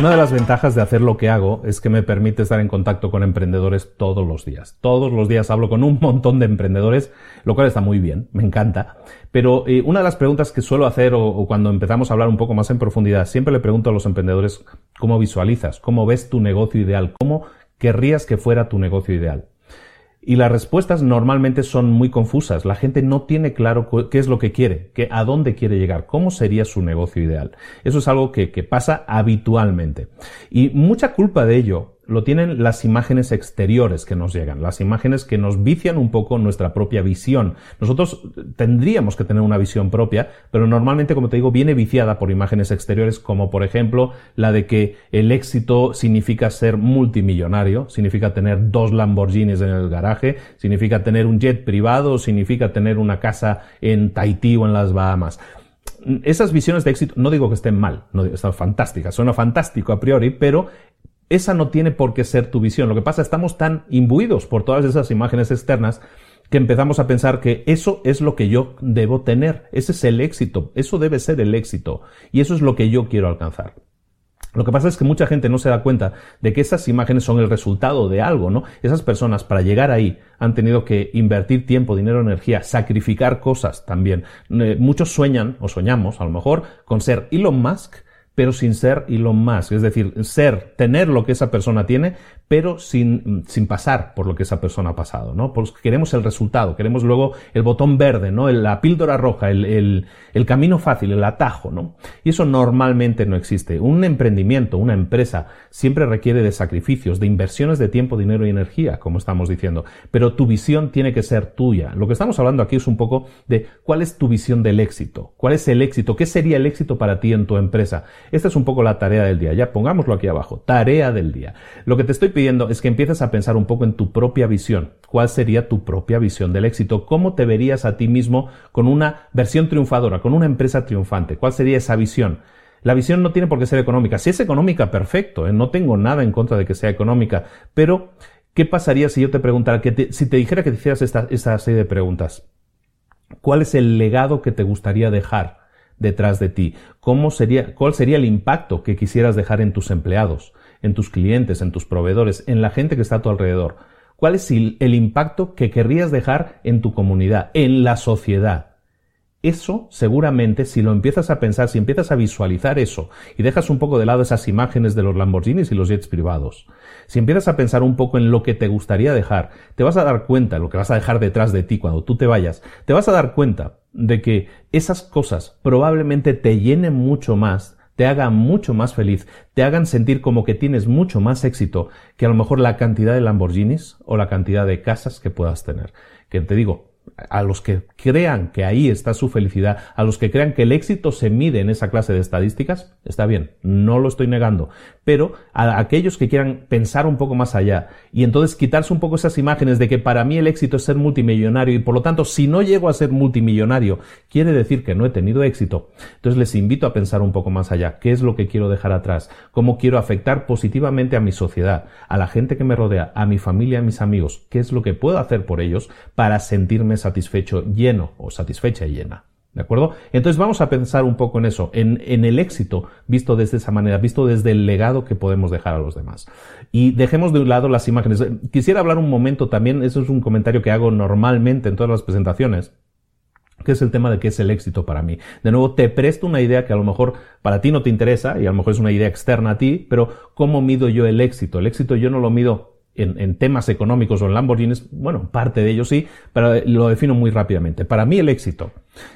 Una de las ventajas de hacer lo que hago es que me permite estar en contacto con emprendedores todos los días. Todos los días hablo con un montón de emprendedores, lo cual está muy bien, me encanta. Pero eh, una de las preguntas que suelo hacer o, o, cuando empezamos a hablar un poco más en profundidad, siempre le pregunto a los emprendedores cómo visualizas, cómo ves tu negocio ideal, cómo querrías que fuera tu negocio ideal. Y las respuestas normalmente son muy confusas. La gente no tiene claro qué es lo que quiere, que, a dónde quiere llegar, cómo sería su negocio ideal. Eso es algo que, que pasa habitualmente. Y mucha culpa de ello lo tienen las imágenes exteriores que nos llegan, las imágenes que nos vician un poco nuestra propia visión. Nosotros tendríamos que tener una visión propia, pero normalmente, como te digo, viene viciada por imágenes exteriores, como por ejemplo la de que el éxito significa ser multimillonario, significa tener dos Lamborghinis en el garaje, significa tener un jet privado, significa tener una casa en Tahití o en las Bahamas esas visiones de éxito, no digo que estén mal, no están fantásticas, suena fantástico a priori, pero esa no tiene por qué ser tu visión. Lo que pasa, estamos tan imbuidos por todas esas imágenes externas que empezamos a pensar que eso es lo que yo debo tener, ese es el éxito, eso debe ser el éxito y eso es lo que yo quiero alcanzar. Lo que pasa es que mucha gente no se da cuenta de que esas imágenes son el resultado de algo, ¿no? Esas personas para llegar ahí han tenido que invertir tiempo, dinero, energía, sacrificar cosas también. Eh, muchos sueñan, o soñamos a lo mejor, con ser Elon Musk, pero sin ser Elon Musk. Es decir, ser, tener lo que esa persona tiene, pero sin, sin pasar por lo que esa persona ha pasado, ¿no? Porque queremos el resultado, queremos luego el botón verde, ¿no? La píldora roja, el, el, el camino fácil, el atajo, ¿no? Y eso normalmente no existe. Un emprendimiento, una empresa, siempre requiere de sacrificios, de inversiones de tiempo, dinero y energía, como estamos diciendo. Pero tu visión tiene que ser tuya. Lo que estamos hablando aquí es un poco de cuál es tu visión del éxito, cuál es el éxito, qué sería el éxito para ti en tu empresa. Esta es un poco la tarea del día. Ya pongámoslo aquí abajo. Tarea del día. Lo que te estoy pidiendo es que empieces a pensar un poco en tu propia visión. ¿Cuál sería tu propia visión del éxito? ¿Cómo te verías a ti mismo con una versión triunfadora, con una empresa triunfante? ¿Cuál sería esa visión? La visión no tiene por qué ser económica. Si es económica, perfecto. ¿eh? No tengo nada en contra de que sea económica. Pero, ¿qué pasaría si yo te preguntara, que si te dijera que te hicieras esta serie de preguntas? ¿Cuál es el legado que te gustaría dejar detrás de ti? ¿Cómo sería, ¿Cuál sería el impacto que quisieras dejar en tus empleados? en tus clientes, en tus proveedores, en la gente que está a tu alrededor? ¿Cuál es el impacto que querrías dejar en tu comunidad, en la sociedad? Eso seguramente si lo empiezas a pensar, si empiezas a visualizar eso y dejas un poco de lado esas imágenes de los Lamborghinis y los jets privados, si empiezas a pensar un poco en lo que te gustaría dejar, te vas a dar cuenta, lo que vas a dejar detrás de ti cuando tú te vayas, te vas a dar cuenta de que esas cosas probablemente te llenen mucho más te hagan mucho más feliz, te hagan sentir como que tienes mucho más éxito que a lo mejor la cantidad de Lamborghinis o la cantidad de casas que puedas tener. Que te digo, a los que crean que ahí está su felicidad, a los que crean que el éxito se mide en esa clase de estadísticas, está bien, no lo estoy negando, pero a aquellos que quieran pensar un poco más allá y entonces quitarse un poco esas imágenes de que para mí el éxito es ser multimillonario y por lo tanto si no llego a ser multimillonario quiere decir que no he tenido éxito, entonces les invito a pensar un poco más allá, qué es lo que quiero dejar atrás, cómo quiero afectar positivamente a mi sociedad, a la gente que me rodea, a mi familia, a mis amigos, qué es lo que puedo hacer por ellos para sentirme satisfecho, lleno o satisfecha y llena. ¿De acuerdo? Entonces vamos a pensar un poco en eso, en, en, el éxito visto desde esa manera, visto desde el legado que podemos dejar a los demás. Y dejemos de un lado las imágenes. Quisiera hablar un momento también, eso es un comentario que hago normalmente en todas las presentaciones, que es el tema de qué es el éxito para mí. De nuevo, te presto una idea que a lo mejor para ti no te interesa y a lo mejor es una idea externa a ti, pero ¿cómo mido yo el éxito? El éxito yo no lo mido en, temas económicos o en Lamborghinis, bueno, parte de ello sí, pero lo defino muy rápidamente. Para mí el éxito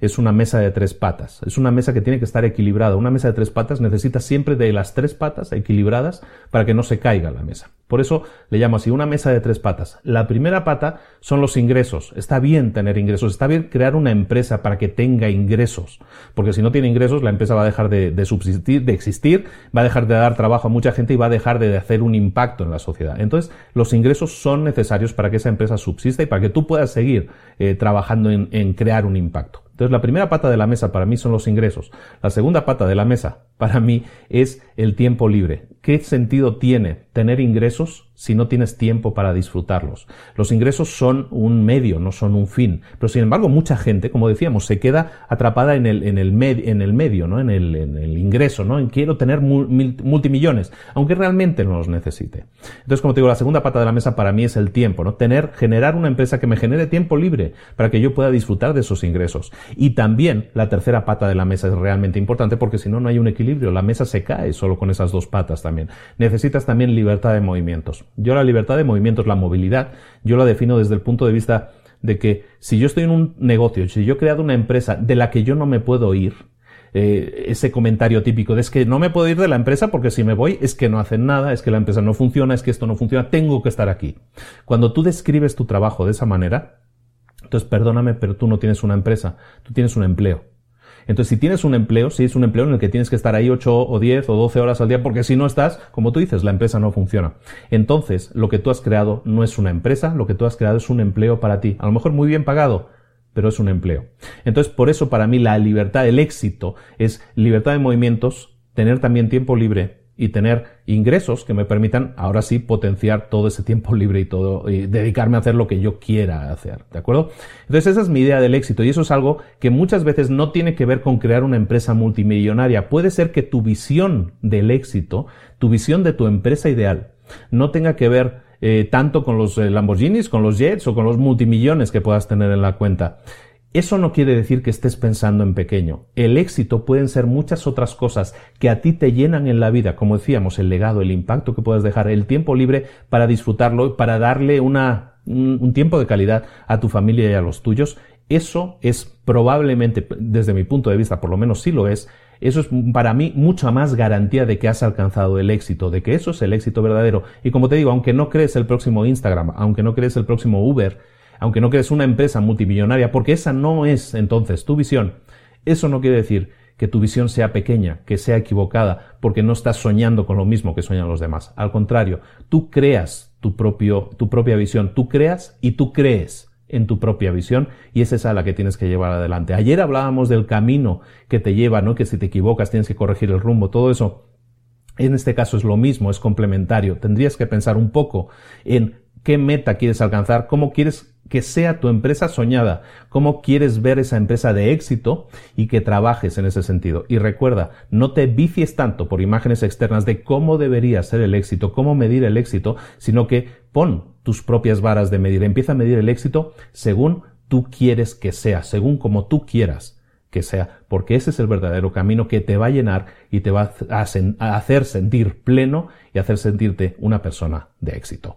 es una mesa de tres patas, es una mesa que tiene que estar equilibrada. Una mesa de tres patas necesita siempre de las tres patas equilibradas para que no se caiga la mesa. Por eso le llamo así una mesa de tres patas. La primera pata son los ingresos. Está bien tener ingresos, está bien crear una empresa para que tenga ingresos, porque si no tiene ingresos la empresa va a dejar de, subsistir, de existir, va a dejar de dar trabajo a mucha gente y va a dejar de hacer un impacto en la sociedad. Entonces, los ingresos son necesarios para que esa empresa subsista y para que tú puedas seguir eh, trabajando en crear un impacto. Entonces, la primera pata de la mesa para mí son los ingresos. La segunda pata de la mesa para mí es el tiempo libre. ¿Qué sentido tiene tener ingresos si no tienes tiempo para disfrutarlos? Los ingresos son un medio, no son un fin. Pero sin embargo, mucha gente, como decíamos, se queda atrapada en el, en el, en el medio, ¿no? En el, en el ingreso, ¿no? En quiero tener multimillones, aunque realmente no los necesite. Entonces, como te digo, la segunda pata de la mesa para mí es el tiempo, ¿no? Tener, generar una empresa que me genere tiempo libre para que yo pueda disfrutar de esos ingresos. Y también la tercera pata de la mesa es realmente importante porque si no, no hay un equilibrio. La mesa se cae solo con esas dos patas también. Necesitas también libertad de movimientos. Yo la libertad de movimientos, la movilidad, yo la defino desde el punto de vista de que si yo estoy en un negocio, si yo he creado una empresa de la que yo no me puedo ir, eh, ese comentario típico de es que no me puedo ir de la empresa porque si me voy es que no hacen nada, es que la empresa no funciona, es que esto no funciona, tengo que estar aquí. Cuando tú describes tu trabajo de esa manera, entonces perdóname, pero tú no tienes una empresa, tú tienes un empleo. Entonces, si tienes un empleo, si es un empleo en el que tienes que estar ahí 8 o 10 o 12 horas al día, porque si no estás, como tú dices, la empresa no funciona. Entonces, lo que tú has creado no es una empresa, lo que tú has creado es un empleo para ti. A lo mejor muy bien pagado, pero es un empleo. Entonces, por eso para mí la libertad, el éxito, es libertad de movimientos, tener también tiempo libre, y tener ingresos que me permitan ahora sí potenciar todo ese tiempo libre y todo y dedicarme a hacer lo que yo quiera hacer, ¿de acuerdo? Entonces esa es mi idea del éxito y eso es algo que muchas veces no tiene que ver con crear una empresa multimillonaria. Puede ser que tu visión del éxito, tu visión de tu empresa ideal, no tenga que ver eh, tanto con los eh, Lamborghinis, con los jets o con los multimillones que puedas tener en la cuenta. Eso no quiere decir que estés pensando en pequeño. El éxito pueden ser muchas otras cosas que a ti te llenan en la vida, como decíamos, el legado, el impacto que puedas dejar, el tiempo libre para disfrutarlo, para darle una, un, tiempo de calidad a tu familia y a los tuyos. Eso es probablemente, desde mi punto de vista, por lo menos sí lo es, eso es para mí mucha más garantía de que has alcanzado el éxito, de que eso es el éxito verdadero. Y como te digo, aunque no crees el próximo Instagram, aunque no crees el próximo Uber, aunque no crees una empresa multimillonaria, porque esa no es entonces tu visión, eso no quiere decir que tu visión sea pequeña, que sea equivocada, porque no estás soñando con lo mismo que sueñan los demás. Al contrario, tú creas tu, propio, tu propia visión, tú creas y tú crees en tu propia visión y es esa la que tienes que llevar adelante. Ayer hablábamos del camino que te lleva, ¿no? Que si te equivocas tienes que corregir el rumbo, todo eso. En este caso es lo mismo, es complementario. Tendrías que pensar un poco en qué meta quieres alcanzar, cómo quieres que sea tu empresa soñada, cómo quieres ver esa empresa de éxito y que trabajes en ese sentido. Y recuerda, no te vicies tanto por imágenes externas de cómo debería ser el éxito, cómo medir el éxito, sino que pon tus propias varas de medir. Empieza a medir el éxito según tú quieres que sea, según como tú quieras que sea, porque ese es el verdadero camino que te va a llenar y te va a hacer sentir pleno y hacer sentirte una persona de éxito.